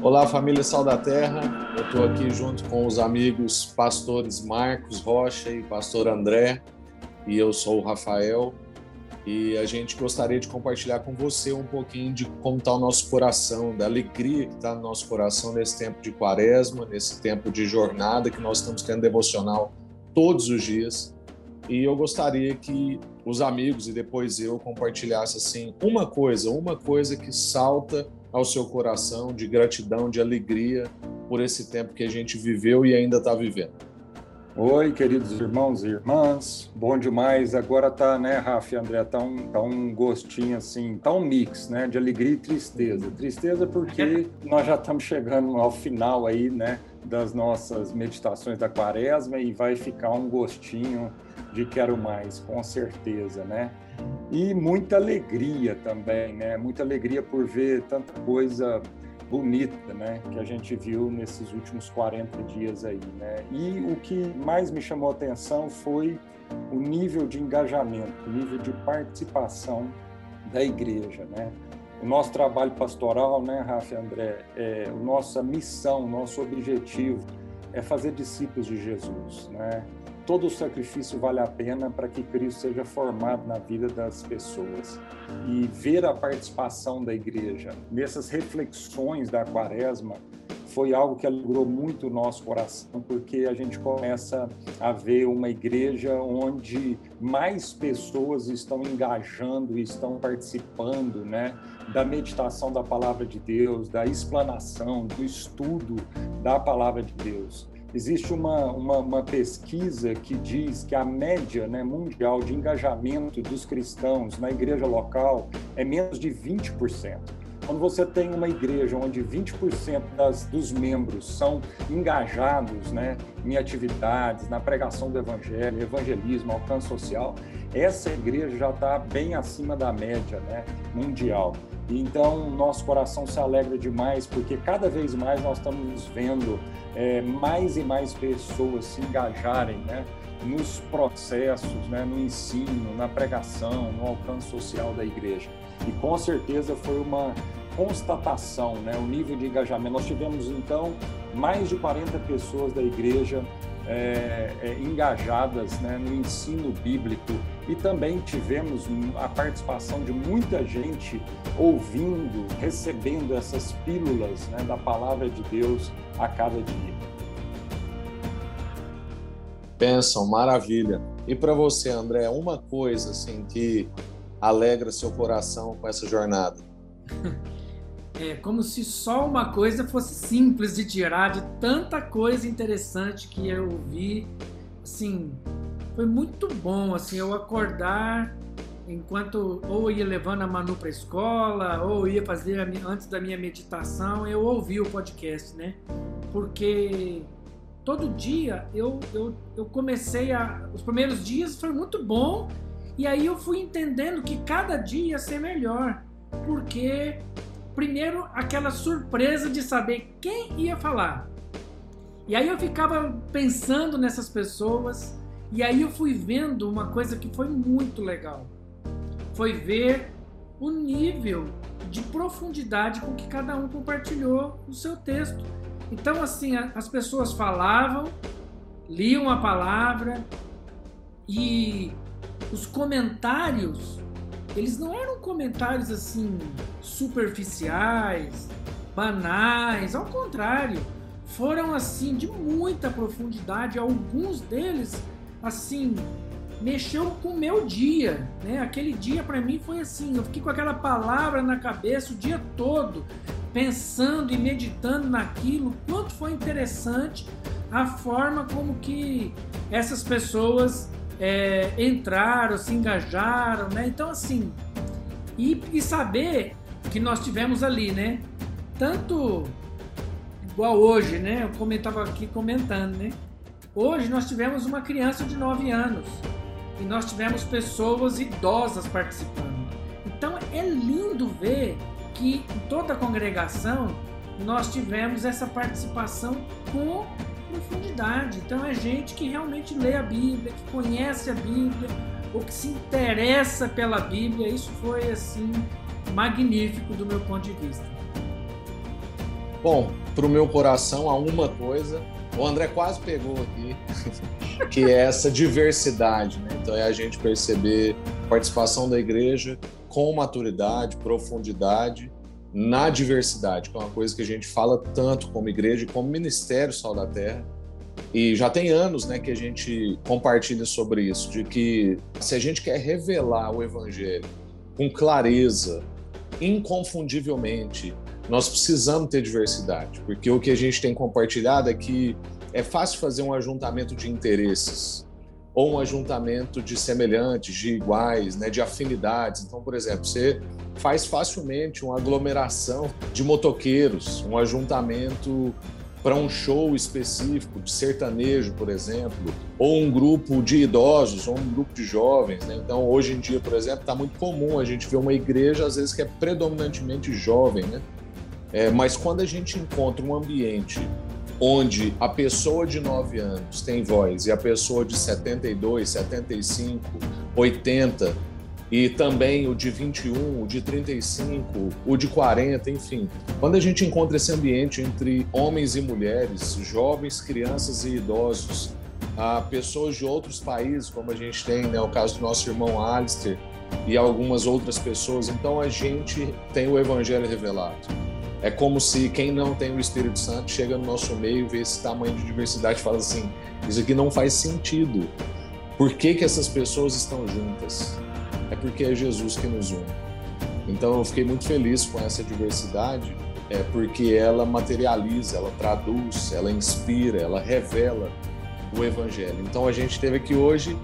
Olá, família Sal da Terra. Eu estou aqui junto com os amigos pastores Marcos Rocha e pastor André, e eu sou o Rafael. E a gente gostaria de compartilhar com você um pouquinho de como está o nosso coração, da alegria que está no nosso coração nesse tempo de quaresma, nesse tempo de jornada que nós estamos tendo devocional todos os dias. E eu gostaria que os amigos e depois eu compartilhasse assim uma coisa, uma coisa que salta ao seu coração de gratidão, de alegria por esse tempo que a gente viveu e ainda está vivendo. Oi, queridos irmãos e irmãs, bom demais. Agora tá, né, Rafa e André, tá um, tá um gostinho assim, tá um mix, né, de alegria e tristeza. Tristeza porque nós já estamos chegando ao final aí, né, das nossas meditações da quaresma e vai ficar um gostinho de quero mais, com certeza, né? E muita alegria também, né? Muita alegria por ver tanta coisa bonita, né, que a gente viu nesses últimos 40 dias aí, né? E o que mais me chamou a atenção foi o nível de engajamento, o nível de participação da igreja, né? O nosso trabalho pastoral, né, Rafa e André, é, nossa missão, nosso objetivo é fazer discípulos de Jesus, né? Todo o sacrifício vale a pena para que Cristo seja formado na vida das pessoas. E ver a participação da igreja nessas reflexões da quaresma foi algo que alegrou muito o nosso coração, porque a gente começa a ver uma igreja onde mais pessoas estão engajando, estão participando, né, da meditação da palavra de Deus, da explanação, do estudo da palavra de Deus. Existe uma, uma, uma, pesquisa que diz que a média né, mundial de engajamento dos cristãos na igreja local é menos de 20%. Quando você tem uma igreja onde 20% das, dos membros são engajados né, em atividades, na pregação do evangelho, evangelismo, alcance social, essa igreja já está bem acima da média né, mundial. Então, nosso coração se alegra demais, porque cada vez mais nós estamos vendo é, mais e mais pessoas se engajarem né, nos processos, né, no ensino, na pregação, no alcance social da igreja. E com certeza foi uma constatação, né, o nível de engajamento. Nós tivemos então mais de 40 pessoas da igreja é, é, engajadas né, no ensino bíblico e também tivemos a participação de muita gente ouvindo, recebendo essas pílulas né, da palavra de Deus a cada dia. Pensam, maravilha. E para você, André, uma coisa assim que alegra seu coração com essa jornada? É como se só uma coisa fosse simples de tirar de tanta coisa interessante que eu vi. Assim, foi muito bom assim eu acordar enquanto ou ia levando a Manu para escola ou ia fazer antes da minha meditação, eu ouvi o podcast, né? Porque todo dia eu, eu, eu comecei a. Os primeiros dias foi muito bom, e aí eu fui entendendo que cada dia ia ser melhor. Porque primeiro aquela surpresa de saber quem ia falar. E aí eu ficava pensando nessas pessoas e aí eu fui vendo uma coisa que foi muito legal. Foi ver o nível de profundidade com que cada um compartilhou o seu texto. Então assim, as pessoas falavam, liam a palavra e os comentários eles não eram comentários assim superficiais, banais, ao contrário, foram assim de muita profundidade, alguns deles assim mexeu com o meu dia, né? Aquele dia para mim foi assim, eu fiquei com aquela palavra na cabeça o dia todo, pensando e meditando naquilo, quanto foi interessante a forma como que essas pessoas é, entraram, se engajaram, né? Então, assim, e, e saber que nós tivemos ali, né? Tanto igual hoje, né? Eu comentava aqui comentando, né? Hoje nós tivemos uma criança de 9 anos e nós tivemos pessoas idosas participando. Então é lindo ver que em toda a congregação nós tivemos essa participação com profundidade. Então é gente que realmente lê a Bíblia, que conhece a Bíblia, ou que se interessa pela Bíblia. Isso foi assim magnífico do meu ponto de vista. Bom, para o meu coração há uma coisa, o André quase pegou aqui, que é essa diversidade. Né? Então é a gente perceber participação da igreja com maturidade, profundidade na diversidade, que é uma coisa que a gente fala tanto como igreja, como Ministério Sal da Terra. E já tem anos né, que a gente compartilha sobre isso, de que se a gente quer revelar o Evangelho com clareza, inconfundivelmente, nós precisamos ter diversidade, porque o que a gente tem compartilhado é que é fácil fazer um ajuntamento de interesses ou um ajuntamento de semelhantes, de iguais, né, de afinidades. Então, por exemplo, você faz facilmente uma aglomeração de motoqueiros, um ajuntamento para um show específico de sertanejo, por exemplo, ou um grupo de idosos, ou um grupo de jovens. Né? Então, hoje em dia, por exemplo, está muito comum a gente ver uma igreja, às vezes, que é predominantemente jovem, né? É, mas quando a gente encontra um ambiente onde a pessoa de 9 anos tem voz e a pessoa de 72, 75, 80 e também o de 21, o de 35, o de 40, enfim. Quando a gente encontra esse ambiente entre homens e mulheres, jovens, crianças e idosos, a pessoas de outros países, como a gente tem, né, o caso do nosso irmão Alistair e algumas outras pessoas, então a gente tem o evangelho revelado. É como se quem não tem o Espírito Santo chega no nosso meio, vê esse tamanho de diversidade e fala assim: isso aqui não faz sentido. Por que, que essas pessoas estão juntas? É porque é Jesus que nos une. Então eu fiquei muito feliz com essa diversidade, é porque ela materializa, ela traduz, ela inspira, ela revela o Evangelho. Então a gente teve aqui hoje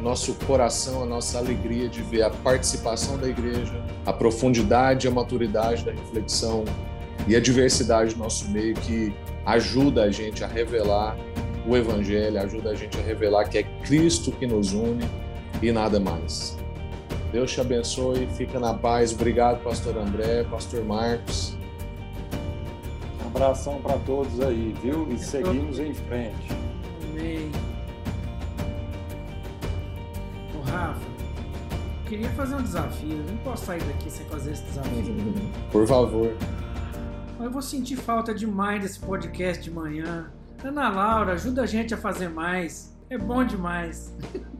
o nosso coração, a nossa alegria de ver a participação da igreja, a profundidade, a maturidade da reflexão e a diversidade do nosso meio que ajuda a gente a revelar o Evangelho, ajuda a gente a revelar que é Cristo que nos une e nada mais. Deus te abençoe, fica na paz. Obrigado, Pastor André, Pastor Marcos. Um abração para todos aí, viu? E seguimos em frente. Amém. Rafa, queria fazer um desafio. Eu não posso sair daqui sem fazer esse desafio. Por favor. Eu vou sentir falta demais desse podcast de manhã. Ana Laura, ajuda a gente a fazer mais. É bom demais.